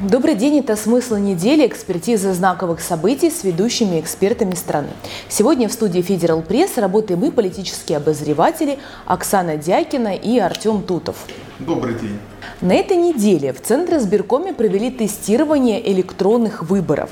Добрый день, это «Смысл недели. Экспертиза знаковых событий с ведущими экспертами страны. Сегодня в студии Федерал Пресс работаем мы, политические обозреватели Оксана Дякина и Артем Тутов. Добрый день. На этой неделе в Центре сберкоме провели тестирование электронных выборов.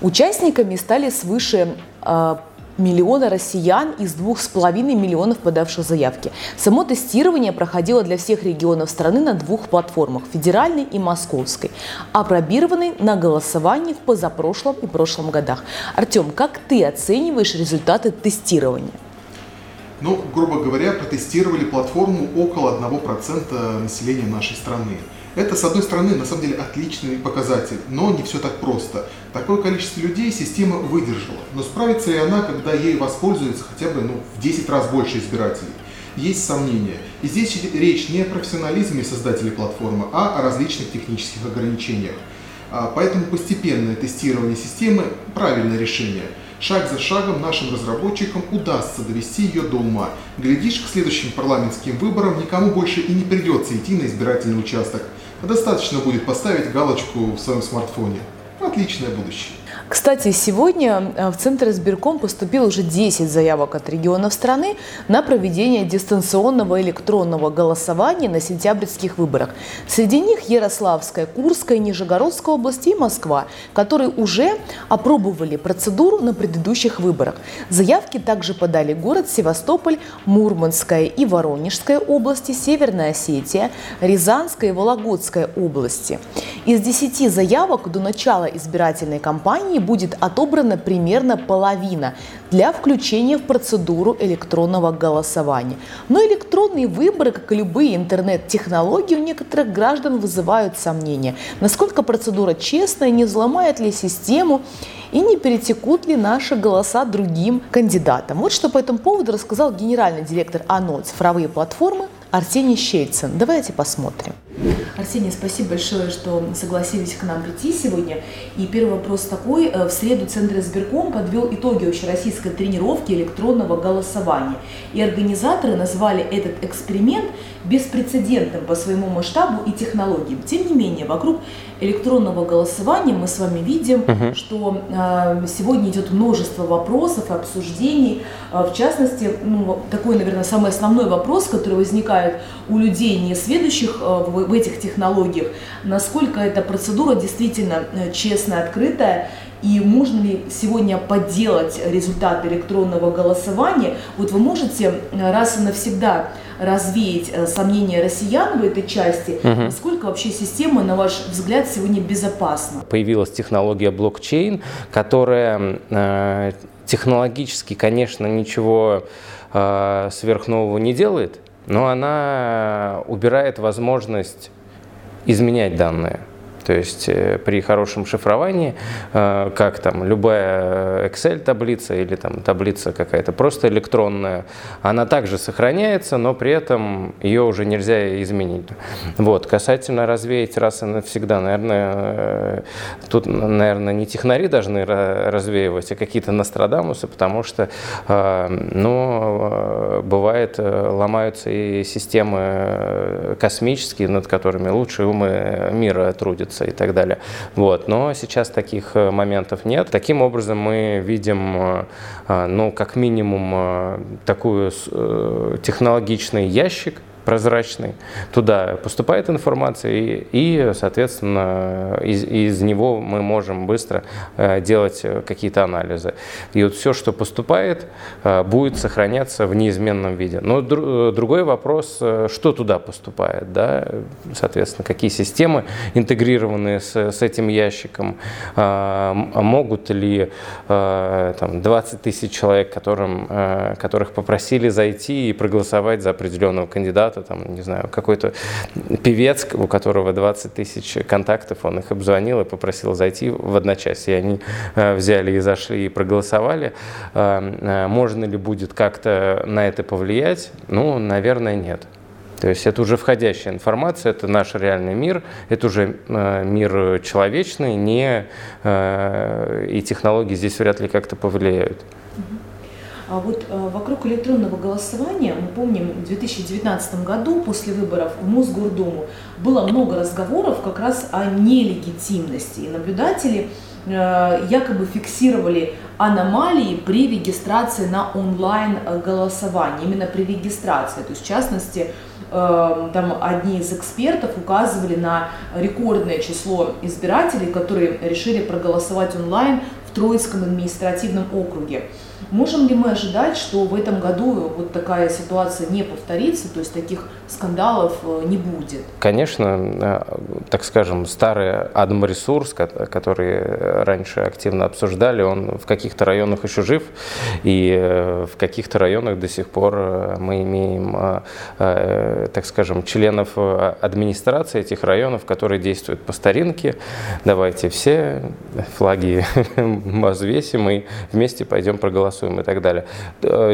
Участниками стали свыше э, миллиона россиян из двух с половиной миллионов подавших заявки. Само тестирование проходило для всех регионов страны на двух платформах – федеральной и московской, опробированной на голосовании в позапрошлом и прошлом годах. Артем, как ты оцениваешь результаты тестирования? Ну, грубо говоря, протестировали платформу около 1% населения нашей страны. Это, с одной стороны, на самом деле отличный показатель, но не все так просто. Такое количество людей система выдержала, но справится ли она, когда ей воспользуется хотя бы ну, в 10 раз больше избирателей? Есть сомнения. И здесь речь не о профессионализме создателей платформы, а о различных технических ограничениях. А, поэтому постепенное тестирование системы – правильное решение – Шаг за шагом нашим разработчикам удастся довести ее до ума. Глядишь, к следующим парламентским выборам никому больше и не придется идти на избирательный участок. Достаточно будет поставить галочку в своем смартфоне. Отличное будущее. Кстати, сегодня э, в Центр избирком поступило уже 10 заявок от регионов страны на проведение дистанционного электронного голосования на сентябрьских выборах. Среди них Ярославская, Курская, Нижегородская области и Москва, которые уже опробовали процедуру на предыдущих выборах. Заявки также подали город Севастополь, Мурманская и Воронежская области, Северная Осетия, Рязанская и Вологодская области. Из 10 заявок до начала избирательной кампании компании будет отобрана примерно половина для включения в процедуру электронного голосования. Но электронные выборы, как и любые интернет-технологии, у некоторых граждан вызывают сомнения. Насколько процедура честная, не взломает ли систему и не перетекут ли наши голоса другим кандидатам. Вот что по этому поводу рассказал генеральный директор АНО «Цифровые платформы» Арсений Щельцин. Давайте посмотрим. Арсений, спасибо большое, что согласились к нам прийти сегодня. И первый вопрос такой. Э, в среду Центр избирком подвел итоги общероссийской тренировки электронного голосования. И организаторы назвали этот эксперимент беспрецедентным по своему масштабу и технологиям. Тем не менее, вокруг электронного голосования мы с вами видим, угу. что э, сегодня идет множество вопросов, обсуждений. Э, в частности, ну, такой, наверное, самый основной вопрос, который возникает у людей, не следующих э, в, в этих технологиях, насколько эта процедура действительно э, честная, открытая, и можно ли сегодня подделать результаты электронного голосования? Вот вы можете э, раз и навсегда развеять э, сомнения россиян в этой части, угу. насколько вообще система, на ваш взгляд, сегодня безопасна? Появилась технология блокчейн, которая э, технологически, конечно, ничего э, сверхнового не делает, но она убирает возможность изменять данные. То есть э, при хорошем шифровании, э, как там любая Excel-таблица или там таблица какая-то просто электронная, она также сохраняется, но при этом ее уже нельзя изменить. Вот. Касательно развеять раз и навсегда, наверное, э, тут, наверное, не технари должны развеивать, а какие-то Нострадамусы, потому что, ну, бывает, ломаются и системы космические, над которыми лучшие умы мира трудятся и так далее. Вот. Но сейчас таких э, моментов нет. Таким образом мы видим, э, э, ну, как минимум, такую технологичный ящик, прозрачный. Туда поступает информация, и, и соответственно, из, из него мы можем быстро э, делать э, какие-то анализы. И вот все, что поступает, э, будет сохраняться в неизменном виде. Но дру, другой вопрос, что туда поступает, да? соответственно, какие системы интегрированы с, с этим ящиком, могут ли там, 20 тысяч человек, которым, которых попросили зайти и проголосовать за определенного кандидата, кандидата, там, не знаю, какой-то певец, у которого 20 тысяч контактов, он их обзвонил и попросил зайти в одночасье. И они э, взяли и зашли и проголосовали. Э, э, можно ли будет как-то на это повлиять? Ну, наверное, нет. То есть это уже входящая информация, это наш реальный мир, это уже э, мир человечный, не, э, и технологии здесь вряд ли как-то повлияют. А вот э, вокруг электронного голосования, мы помним, в 2019 году после выборов в Мосгордуму было много разговоров как раз о нелегитимности. И наблюдатели э, якобы фиксировали аномалии при регистрации на онлайн голосование, именно при регистрации. То есть, в частности, э, там одни из экспертов указывали на рекордное число избирателей, которые решили проголосовать онлайн в Троицком административном округе. Можем ли мы ожидать, что в этом году вот такая ситуация не повторится, то есть таких скандалов э, не будет? Конечно, э, так скажем, старый адмресурс, который раньше активно обсуждали, он в каких-то районах еще жив, и э, в каких-то районах до сих пор мы имеем, так скажем, членов администрации этих районов, которые действуют по старинке. Давайте все флаги возвесим и вместе пойдем проголосуем голосуем и так далее.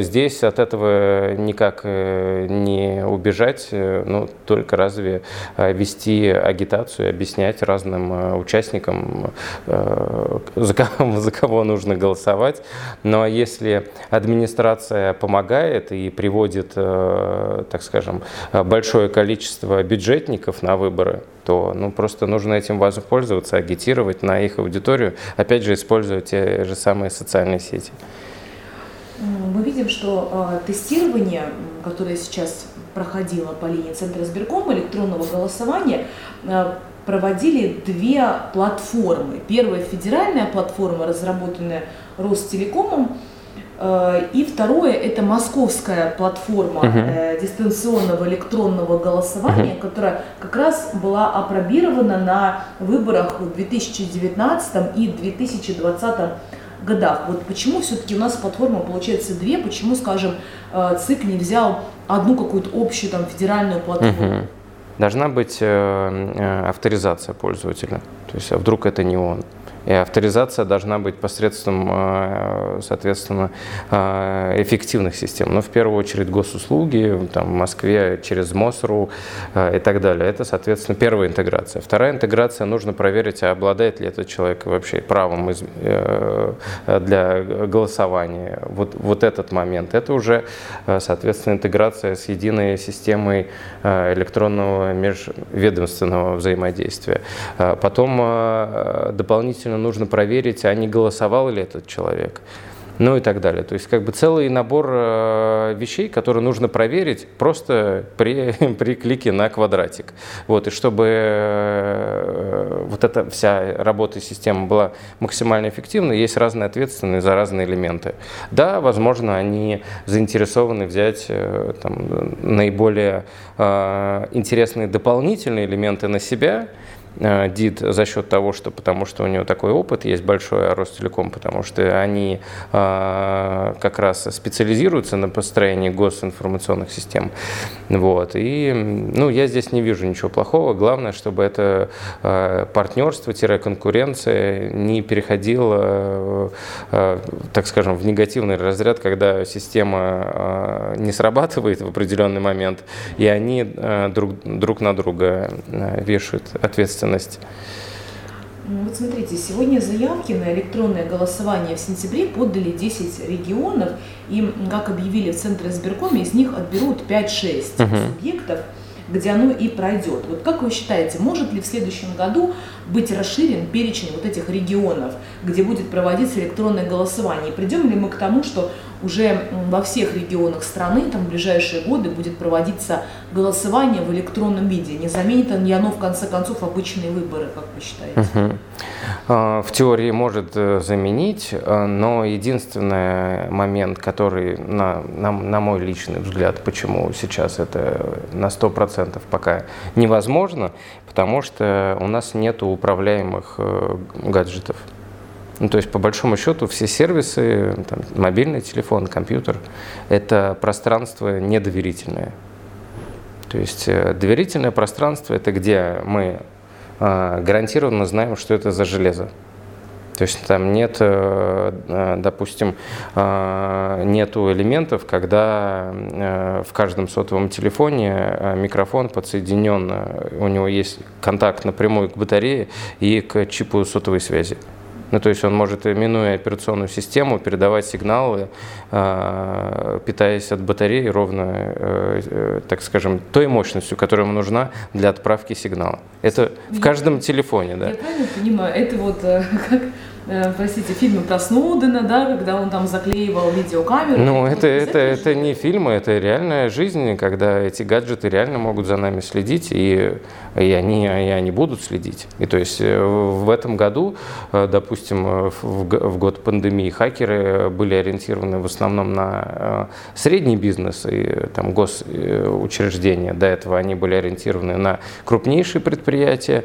Здесь от этого никак не убежать, э, ну, только разве вести агитацию, объяснять разным участникам, за кого, за кого нужно голосовать. Но если администрация помогает и приводит, так скажем, большое количество бюджетников на выборы, то ну, просто нужно этим воспользоваться, агитировать на их аудиторию, опять же, использовать те же самые социальные сети мы видим, что э, тестирование, которое сейчас проходило по линии Центра избиркома электронного голосования, э, проводили две платформы. Первая федеральная платформа, разработанная Ростелекомом, э, и второе это московская платформа uh-huh. дистанционного электронного голосования, uh-huh. которая как раз была опробирована на выборах в 2019 и 2020 году годах. Вот почему все-таки у нас платформа получается две, почему, скажем, э, ЦИК не взял одну какую-то общую там федеральную платформу? Угу. Должна быть э, э, авторизация пользователя. То есть, а вдруг это не он? И авторизация должна быть посредством, э, соответственно, э, эффективных систем. Но ну, в первую очередь госуслуги, там, в Москве через МОСРУ э, и так далее. Это, соответственно, первая интеграция. Вторая интеграция, нужно проверить, а обладает ли этот человек вообще правом для голосования. Вот, вот этот момент. Это уже, соответственно, интеграция с единой системой электронного межведомственного взаимодействия. Потом дополнительно обязательно нужно проверить, а не голосовал ли этот человек ну и так далее. То есть как бы целый набор э, вещей, которые нужно проверить просто при, при клике на квадратик. Вот, и чтобы э, вот эта вся работа системы была максимально эффективной, есть разные ответственные за разные элементы. Да, возможно, они заинтересованы взять э, там, наиболее интересные дополнительные элементы на себя, ДИД за счет того, что потому что у него такой опыт есть большой, а Ростелеком, потому что они э, как раз специализируются на построении госинформационных систем. Вот. И ну, я здесь не вижу ничего плохого. Главное, чтобы это э, партнерство-конкуренция не переходило, так скажем, в негативный разряд, когда система не срабатывает в определенный момент, и они друг, друг на друга вешают ответственность ответственность. Ну, вот смотрите, сегодня заявки на электронное голосование в сентябре подали 10 регионов, и, как объявили в Центре избиркоме, из них отберут 5-6 угу. субъектов, где оно и пройдет. Вот как вы считаете, может ли в следующем году быть расширен перечень вот этих регионов, где будет проводиться электронное голосование? И придем ли мы к тому, что уже во всех регионах страны там в ближайшие годы будет проводиться голосование в электронном виде. Не заменит ли оно в конце концов обычные выборы, как вы считаете? Угу. В теории может э, заменить, э, но единственный момент, который, на, на, на мой личный взгляд, почему сейчас это на 100% пока невозможно, потому что у нас нет управляемых э, гаджетов. Ну, то есть, по большому счету, все сервисы, там, мобильный телефон, компьютер, это пространство недоверительное. То есть, э, доверительное пространство – это где мы э, гарантированно знаем, что это за железо. То есть там нет, э, допустим, нету элементов, когда в каждом сотовом телефоне микрофон подсоединен, у него есть контакт напрямую к батарее и к чипу сотовой связи. Ну, то есть он может, минуя операционную систему, передавать сигналы, э, питаясь от батареи ровно, э, э, так скажем, той мощностью, которая ему нужна для отправки сигнала. Это в каждом телефоне, да. Я правильно понимаю, это вот как Э, простите, фильмы про Сноудена, да, когда он там заклеивал видеокамеру. Ну, это, это, это не фильмы, это реальная жизнь, когда эти гаджеты реально могут за нами следить, и, и, они, и они будут следить. И то есть э, в этом году, э, допустим, в, в год пандемии хакеры были ориентированы в основном на средний бизнес и там госучреждения. До этого они были ориентированы на крупнейшие предприятия,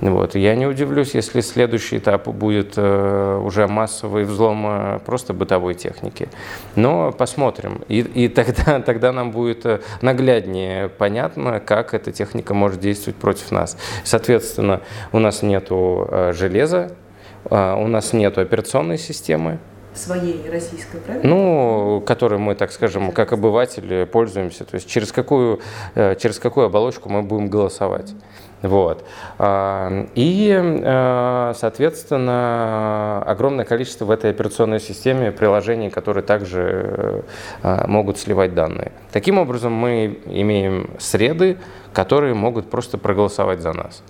вот. Я не удивлюсь, если следующий этап будет э, уже массовый взлом э, просто бытовой техники. Но посмотрим. И, и тогда, тогда нам будет э, нагляднее понятно, как эта техника может действовать против нас. Соответственно, у нас нет железа, у нас нет операционной системы, своей российской, правильно? Ну, которой мы, так скажем, как обыватели пользуемся. То есть через какую, через какую оболочку мы будем голосовать. Вот. А, и, а, соответственно, огромное количество в этой операционной системе приложений, которые также а, могут сливать данные. Таким образом, мы имеем среды, которые могут просто проголосовать за нас.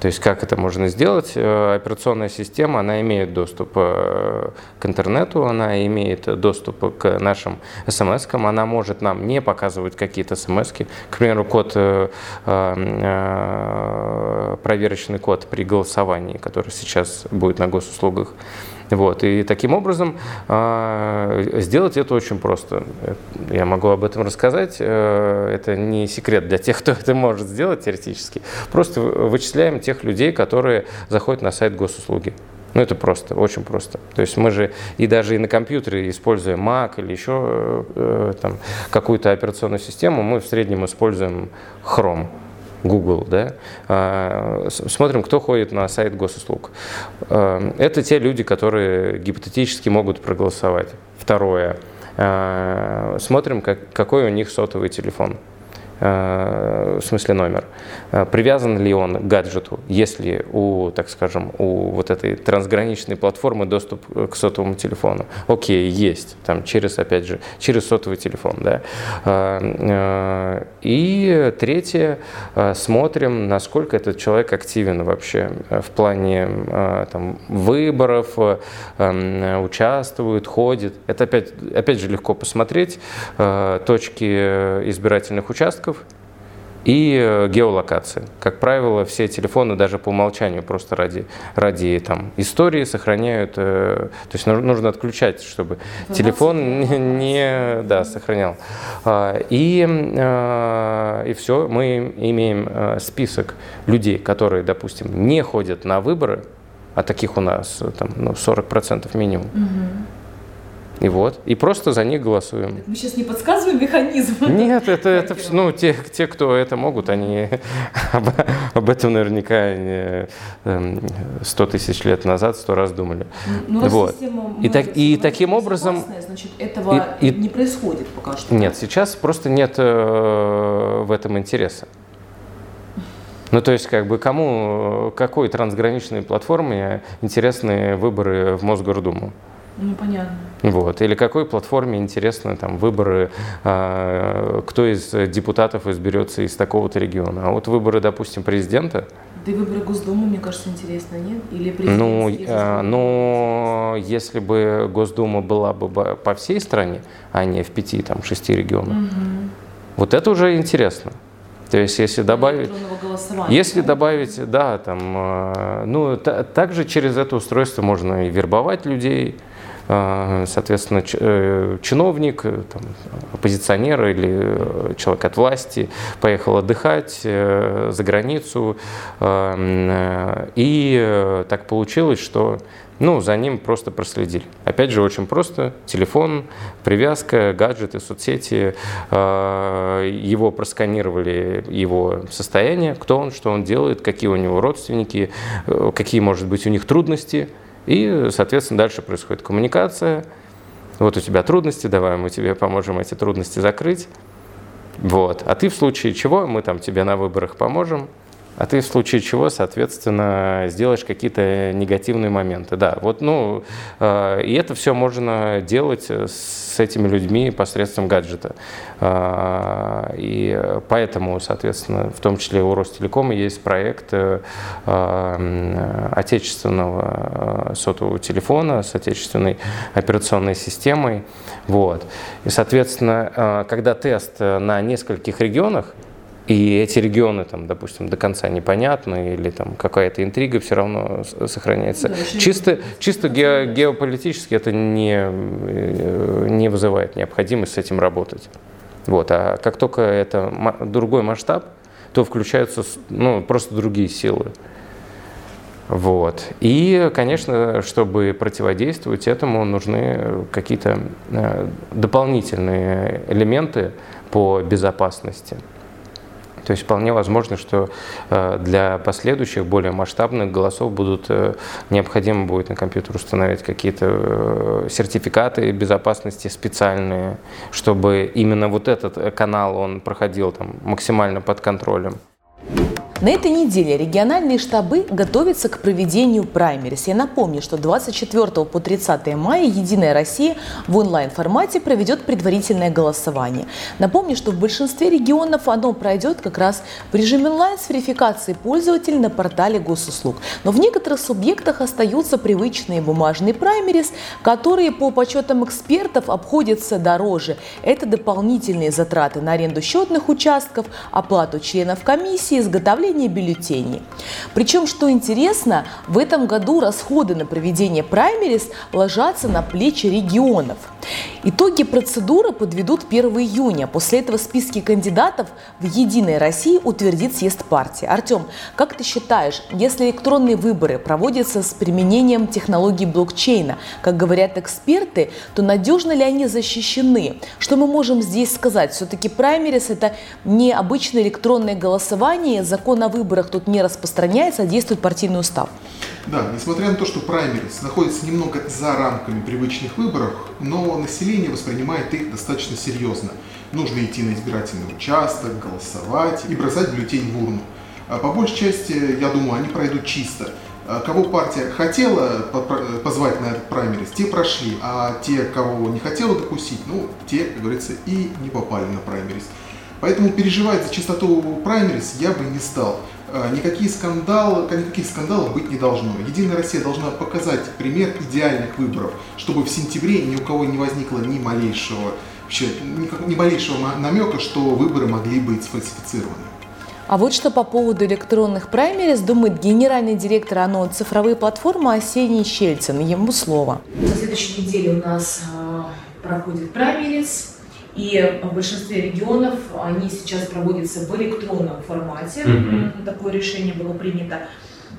То есть как это можно сделать? Э, операционная система, она имеет доступ э, к интернету, она имеет доступ к нашим смс-кам, она может нам не показывать какие-то смс -ки. К примеру, код, э, проверочный код при голосовании, который сейчас будет на госуслугах, вот. И таким образом э, сделать это очень просто. Я могу об этом рассказать. Э, это не секрет для тех, кто это может сделать теоретически. Просто вычисляем тех людей, которые заходят на сайт госуслуги. Ну, это просто, очень просто. То есть мы же и даже и на компьютере, используя Mac или еще э, там, какую-то операционную систему, мы в среднем используем Chrome. Google, да, а, смотрим, кто ходит на сайт госуслуг. А, это те люди, которые гипотетически могут проголосовать. Второе. А, смотрим, как, какой у них сотовый телефон. Э, в смысле номер, э, привязан ли он к гаджету, если у, так скажем, у вот этой трансграничной платформы доступ к сотовому телефону. Окей, есть, там через, опять же, через сотовый телефон, да. Э, и третье, смотрим, насколько этот человек активен вообще в плане там, выборов, участвует, ходит. Это опять, опять же легко посмотреть, точки избирательных участков, участков и э, геолокации. Как правило, все телефоны даже по умолчанию просто ради, ради там, истории сохраняют, э, то есть нужно отключать, чтобы ну, телефон не, не да, сохранял. А, и, э, и все, мы имеем список людей, которые, допустим, не ходят на выборы, а таких у нас там, ну, 40% минимум. Угу и вот, и просто за них голосуем. Мы сейчас не подсказываем механизм? Нет, это, это ну, те, те, кто это могут, они об, об этом наверняка не, 100 эм, тысяч лет назад сто раз думали. Ну, вот. и, так, и таким образом... Значит, этого и, не происходит пока что. Нет, сейчас просто нет э, в этом интереса. Ну, то есть, как бы, кому, какой трансграничной платформе интересны выборы в Мосгордуму? Ну, понятно. Вот. Или какой платформе интересны там, выборы, э, кто из депутатов изберется из такого-то региона. А вот выборы, допустим, президента. Да и выборы Госдумы, мне кажется, интересно, нет? Или ну, э, но если бы Госдума была бы по всей стране, а не в пяти, там, шести регионах, угу. вот это уже интересно. То есть, если добавить, если добавить, да, там, э, ну, также через это устройство можно и вербовать людей, а, соответственно, э, чиновник, э, там, оппозиционер или э, человек от власти поехал отдыхать за границу, а, и так получилось, что ну, за ним просто проследили. Опять же, очень просто. Телефон, привязка, гаджеты, соцсети. А, его просканировали, его состояние, кто он, что он делает, какие у него родственники, какие, может быть, у них трудности – и, соответственно, дальше происходит коммуникация. Вот у тебя трудности, давай мы тебе поможем эти трудности закрыть. Вот. А ты в случае чего, мы там тебе на выборах поможем, а ты в случае чего, соответственно, сделаешь какие-то негативные моменты. Да, вот, ну, э, и это все можно делать с этими людьми посредством гаджета. Э, и поэтому, соответственно, в том числе у Ростелекома есть проект э, отечественного сотового телефона с отечественной операционной системой. Вот. И, соответственно, когда тест на нескольких регионах, и эти регионы, там, допустим, до конца непонятны, или там какая-то интрига все равно сохраняется. Да, чисто чисто ге, геополитически это не, э, не вызывает необходимость с этим работать. Вот. А как только это другой масштаб, то включаются ну, просто другие силы. Вот. И, конечно, чтобы противодействовать этому, нужны какие-то э, дополнительные элементы по безопасности. То есть вполне возможно, что э, для последующих более масштабных голосов будут э, необходимо будет на компьютер установить какие-то э, сертификаты безопасности специальные, чтобы именно вот этот канал он проходил там максимально под контролем. На этой неделе региональные штабы готовятся к проведению праймерис. Я напомню, что 24 по 30 мая «Единая Россия» в онлайн-формате проведет предварительное голосование. Напомню, что в большинстве регионов оно пройдет как раз в режиме онлайн с верификацией пользователей на портале госуслуг. Но в некоторых субъектах остаются привычные бумажные праймерис, которые по подсчетам экспертов обходятся дороже. Это дополнительные затраты на аренду счетных участков, оплату членов комиссии, изготовление составления бюллетеней. Причем, что интересно, в этом году расходы на проведение праймерис ложатся на плечи регионов. Итоги процедуры подведут 1 июня. После этого списки кандидатов в «Единой России» утвердит съезд партии. Артем, как ты считаешь, если электронные выборы проводятся с применением технологий блокчейна, как говорят эксперты, то надежно ли они защищены? Что мы можем здесь сказать? Все-таки праймерис – это не обычное электронное голосование, закон на выборах тут не распространяется, а действует партийный устав. Да, несмотря на то, что праймерис находится немного за рамками привычных выборов, но население воспринимает их достаточно серьезно. Нужно идти на избирательный участок, голосовать и бросать бюллетень в урну. А по большей части, я думаю, они пройдут чисто. А кого партия хотела позвать на этот праймерис, те прошли, а те, кого не хотела допустить, ну, те, как говорится, и не попали на праймерис. Поэтому переживать за чистоту праймерис я бы не стал. А, никакие скандалы, никаких скандалов быть не должно. Единая Россия должна показать пример идеальных выборов, чтобы в сентябре ни у кого не возникло ни малейшего, вообще, ни малейшего намека, что выборы могли быть сфальсифицированы. А вот что по поводу электронных праймерис думает генеральный директор ОНО «Цифровые платформы» Осений Щельцин. Ему слово. На следующей неделе у нас а, проходит праймерис. И в большинстве регионов они сейчас проводятся в электронном формате. Mm-hmm. Такое решение было принято.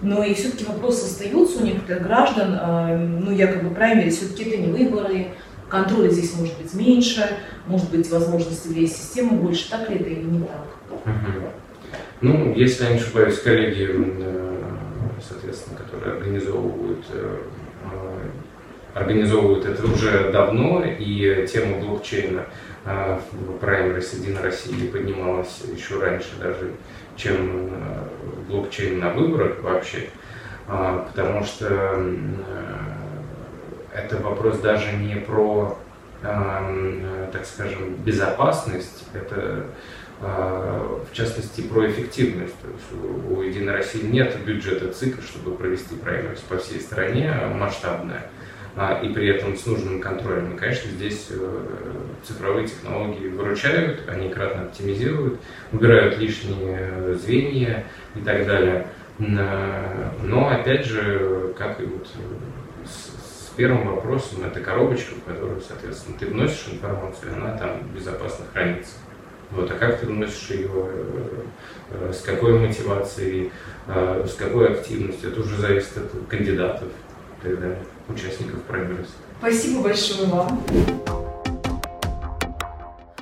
Но и все-таки вопросы остаются у некоторых граждан, э, ну, якобы праймери, все-таки это не выборы, контроля здесь может быть меньше, может быть возможности влиять систему больше, так ли это или не так? Угу. Ну, если я не ошибаюсь, коллеги, э, соответственно, которые организовывают э, организовывают это уже давно, и тема блокчейна а, в праймерис Единой России поднималась еще раньше даже, чем э, блокчейн на выборах вообще, а, потому что это вопрос даже не про, а, так скажем, безопасность, это в частности про эффективность. То есть у Единой России нет бюджета ЦИКа, чтобы провести праймерис по всей стране масштабная а, и при этом с нужным контролем. И, конечно, здесь э, цифровые технологии выручают, они кратно оптимизируют, убирают лишние звенья и так далее. Но, опять же, как и вот с, с первым вопросом, это коробочка, в которую, соответственно, ты вносишь информацию, она там безопасно хранится. Вот, а как ты вносишь ее, э, с какой мотивацией, э, с какой активностью, это уже зависит от кандидатов и так далее участников праймерис. Спасибо большое вам.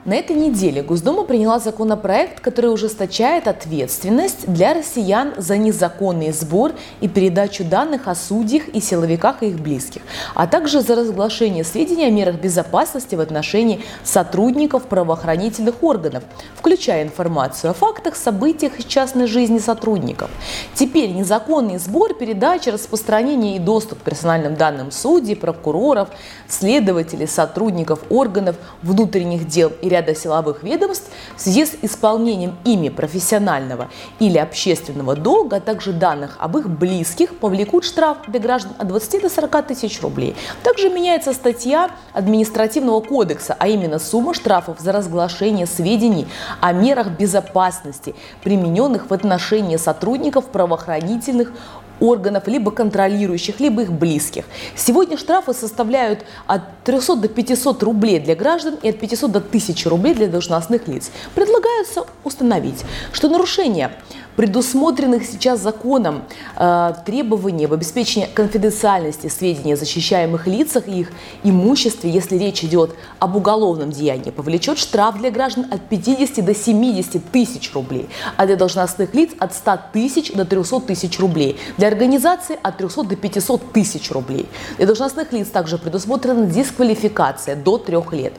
На этой неделе Госдума приняла законопроект, который ужесточает ответственность для россиян за незаконный сбор и передачу данных о судьях и силовиках и их близких, а также за разглашение сведений о мерах безопасности в отношении сотрудников правоохранительных органов, включая информацию о фактах, событиях и частной жизни сотрудников. Теперь незаконный сбор, передача, распространение и доступ к персональным данным судей, прокуроров, следователей, сотрудников органов внутренних дел и ряда силовых ведомств в связи с исполнением ими профессионального или общественного долга, а также данных об их близких, повлекут штраф для граждан от 20 до 40 тысяч рублей. Также меняется статья административного кодекса, а именно сумма штрафов за разглашение сведений о мерах безопасности, примененных в отношении сотрудников правоохранительных органов, либо контролирующих, либо их близких. Сегодня штрафы составляют от 300 до 500 рублей для граждан и от 500 до 1000 рублей для должностных лиц. Предлагается установить, что нарушение предусмотренных сейчас законом э, требований в обеспечении конфиденциальности сведений о защищаемых лицах и их имуществе, если речь идет об уголовном деянии, повлечет штраф для граждан от 50 до 70 тысяч рублей, а для должностных лиц от 100 тысяч до 300 тысяч рублей, для организации от 300 до 500 тысяч рублей. Для должностных лиц также предусмотрена дисквалификация до трех лет.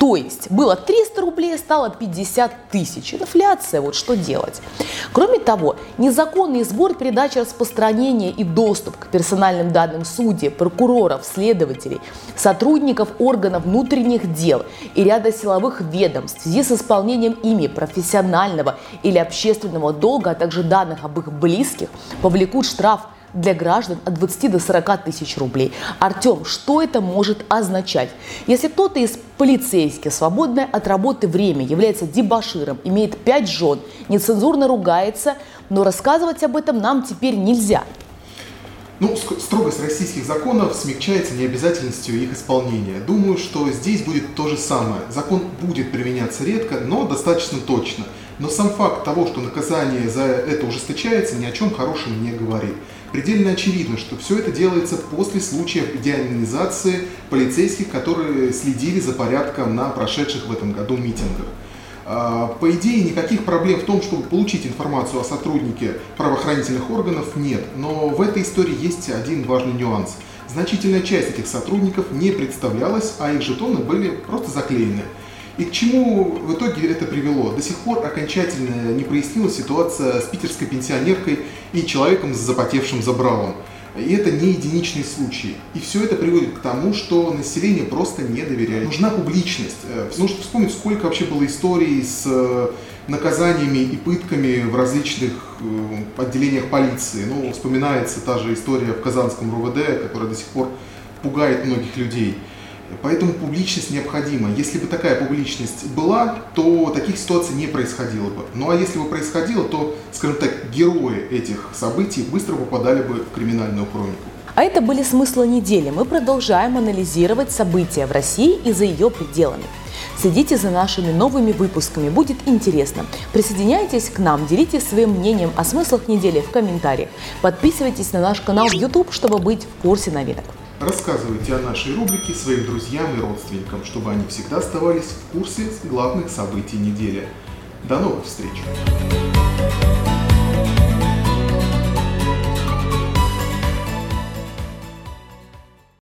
То есть было 300 рублей, стало 50 тысяч. Инфляция, вот что делать. Кроме того, незаконный сбор, передача, распространение и доступ к персональным данным судей, прокуроров, следователей, сотрудников органов внутренних дел и ряда силовых ведомств в связи с исполнением ими профессионального или общественного долга, а также данных об их близких, повлекут штраф – для граждан от 20 до 40 тысяч рублей. Артем, что это может означать? Если кто-то из полицейских, свободное от работы время, является дебаширом, имеет 5 жен, нецензурно ругается, но рассказывать об этом нам теперь нельзя. Ну, строгость российских законов смягчается необязательностью их исполнения. Думаю, что здесь будет то же самое. Закон будет применяться редко, но достаточно точно. Но сам факт того, что наказание за это ужесточается, ни о чем хорошем не говорит. Предельно очевидно, что все это делается после случаев деанонизации полицейских, которые следили за порядком на прошедших в этом году митингах. А, по идее, никаких проблем в том, чтобы получить информацию о сотруднике правоохранительных органов нет, но в этой истории есть один важный нюанс. Значительная часть этих сотрудников не представлялась, а их жетоны были просто заклеены. И к чему в итоге это привело? До сих пор окончательно не прояснилась ситуация с питерской пенсионеркой и человеком с запотевшим забралом. И это не единичный случай. И все это приводит к тому, что население просто не доверяет. Нужна публичность. Э, нужно вспомнить, сколько вообще было историй с э, наказаниями и пытками в различных э, отделениях полиции. Ну, вспоминается та же история в Казанском РУВД, которая до сих пор пугает многих людей. Поэтому публичность необходима. Если бы такая публичность была, то таких ситуаций не происходило бы. Ну а если бы происходило, то, скажем так, герои этих событий быстро попадали бы в криминальную хронику. А это были смыслы недели. Мы продолжаем анализировать события в России и за ее пределами. Следите за нашими новыми выпусками, будет интересно. Присоединяйтесь к нам, делитесь своим мнением о смыслах недели в комментариях. Подписывайтесь на наш канал в YouTube, чтобы быть в курсе новинок. Рассказывайте о нашей рубрике своим друзьям и родственникам, чтобы они всегда оставались в курсе главных событий недели. До новых встреч!